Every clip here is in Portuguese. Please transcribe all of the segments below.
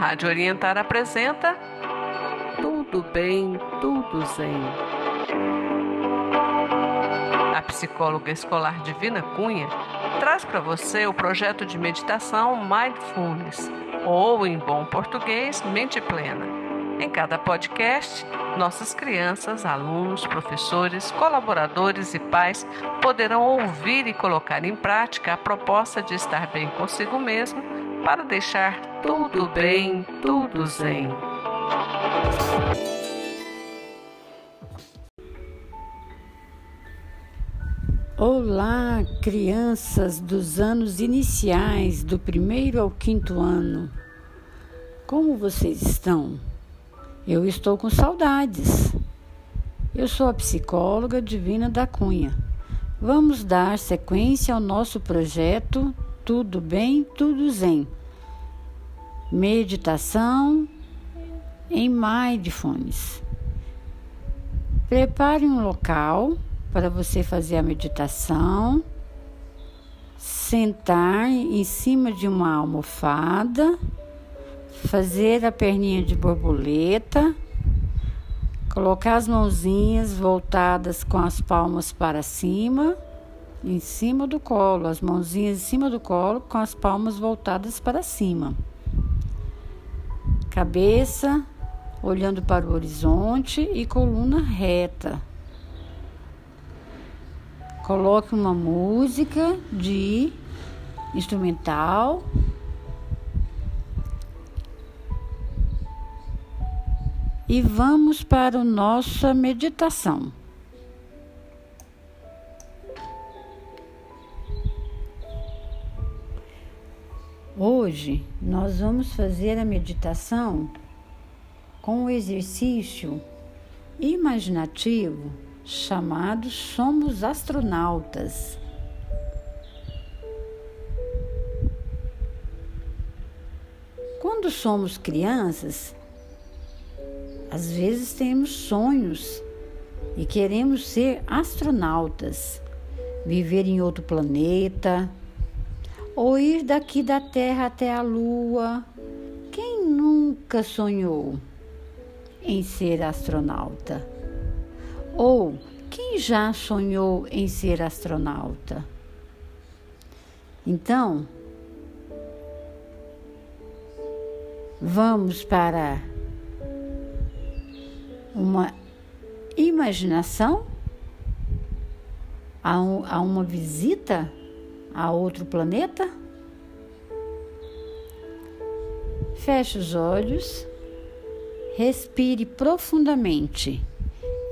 Rádio Orientar apresenta Tudo Bem, Tudo Zen. A psicóloga escolar Divina Cunha traz para você o projeto de meditação Mindfulness, ou em bom português, Mente Plena. Em cada podcast, nossas crianças, alunos, professores, colaboradores e pais poderão ouvir e colocar em prática a proposta de estar bem consigo mesmo para deixar tudo bem, tudo zen. Olá, crianças dos anos iniciais, do primeiro ao quinto ano. Como vocês estão? Eu estou com saudades. Eu sou a psicóloga Divina da Cunha. Vamos dar sequência ao nosso projeto Tudo Bem, Tudo Zen. Meditação em Mindfulness. Prepare um local para você fazer a meditação. Sentar em cima de uma almofada fazer a perninha de borboleta, colocar as mãozinhas voltadas com as palmas para cima, em cima do colo, as mãozinhas em cima do colo com as palmas voltadas para cima. Cabeça olhando para o horizonte e coluna reta. Coloque uma música de instrumental e vamos para a nossa meditação. Hoje nós vamos fazer a meditação com o exercício imaginativo chamado Somos Astronautas. Quando somos crianças, às vezes temos sonhos e queremos ser astronautas, viver em outro planeta, ou ir daqui da Terra até a Lua. Quem nunca sonhou em ser astronauta? Ou quem já sonhou em ser astronauta? Então, vamos para uma imaginação a, um, a uma visita a outro planeta? Feche os olhos, respire profundamente,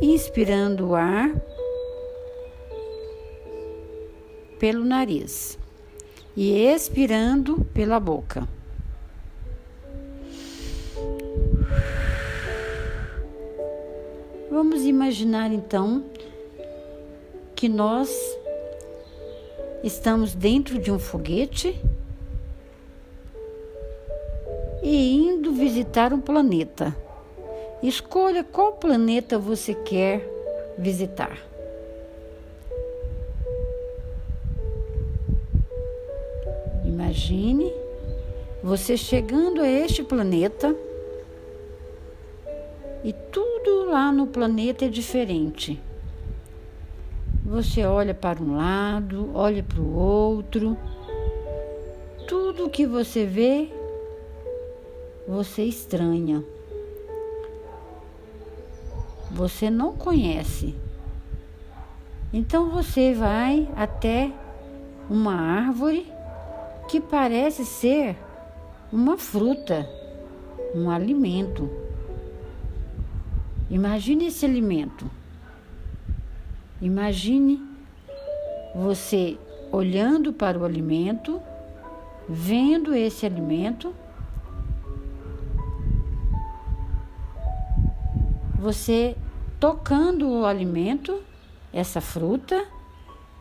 inspirando o ar pelo nariz e expirando pela boca. Vamos imaginar então que nós estamos dentro de um foguete e indo visitar um planeta. Escolha qual planeta você quer visitar. Imagine você chegando a este planeta e tudo lá no planeta é diferente. Você olha para um lado, olha para o outro. Tudo que você vê, você estranha. Você não conhece. Então você vai até uma árvore que parece ser uma fruta, um alimento. Imagine esse alimento. Imagine você olhando para o alimento, vendo esse alimento, você tocando o alimento, essa fruta,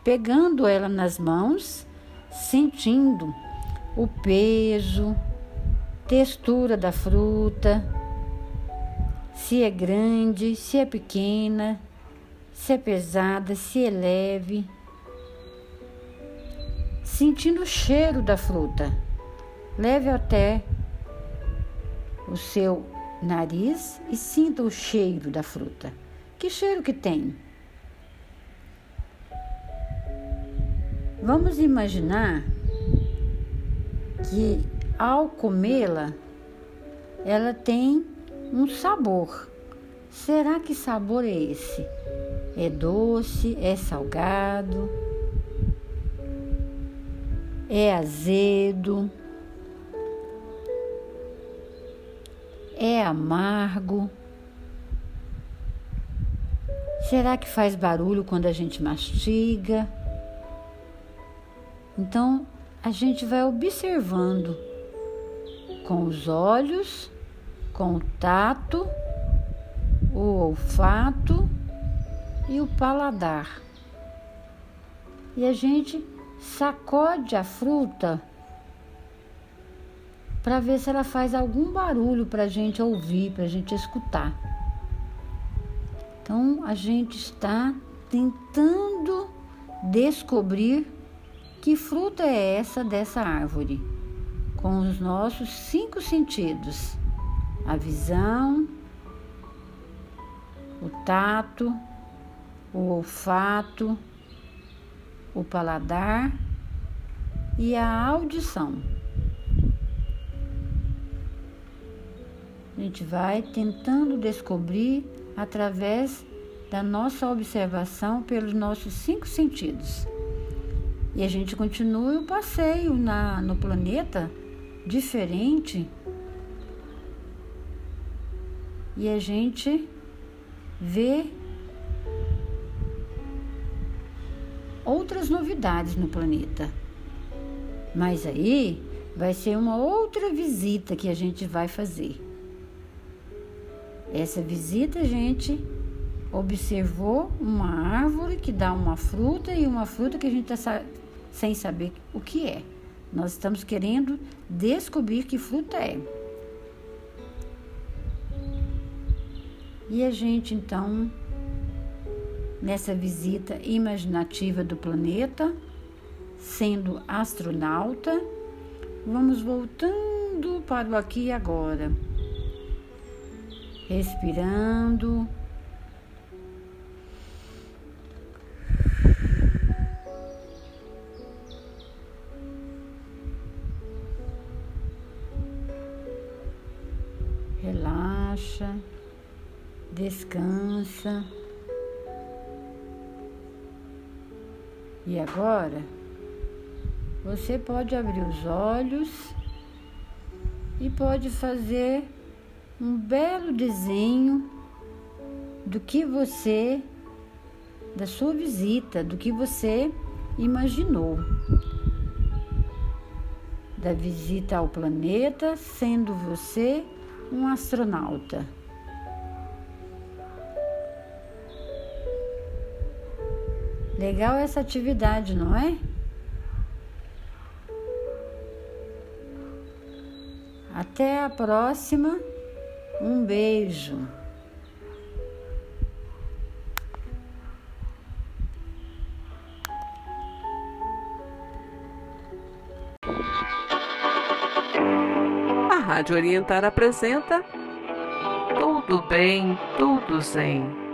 pegando ela nas mãos, sentindo o peso, textura da fruta se é grande, se é pequena, se é pesada, se é leve. Sentindo o cheiro da fruta, leve até o seu nariz e sinta o cheiro da fruta. Que cheiro que tem? Vamos imaginar que ao comê-la, ela tem um sabor. Será que sabor é esse? É doce? É salgado? É azedo? É amargo? Será que faz barulho quando a gente mastiga? Então, a gente vai observando com os olhos, com o tato, o olfato e o paladar. E a gente sacode a fruta para ver se ela faz algum barulho para a gente ouvir, para a gente escutar. Então a gente está tentando descobrir que fruta é essa dessa árvore com os nossos cinco sentidos: a visão, o tato, o olfato, o paladar e a audição. A gente vai tentando descobrir através da nossa observação pelos nossos cinco sentidos. E a gente continua o passeio na, no planeta diferente e a gente vê outras novidades no planeta. Mas aí vai ser uma outra visita que a gente vai fazer. Essa visita a gente observou uma árvore que dá uma fruta e uma fruta que a gente está sem saber o que é. Nós estamos querendo descobrir que fruta é. E a gente então, nessa visita imaginativa do planeta, sendo astronauta, vamos voltando para o aqui e agora. Respirando relaxa, descansa. E agora você pode abrir os olhos e pode fazer um belo desenho do que você, da sua visita, do que você imaginou. Da visita ao planeta, sendo você um astronauta. Legal essa atividade, não é? Até a próxima. Um beijo. Rádio Orientar apresenta Tudo Bem, Tudo Zen.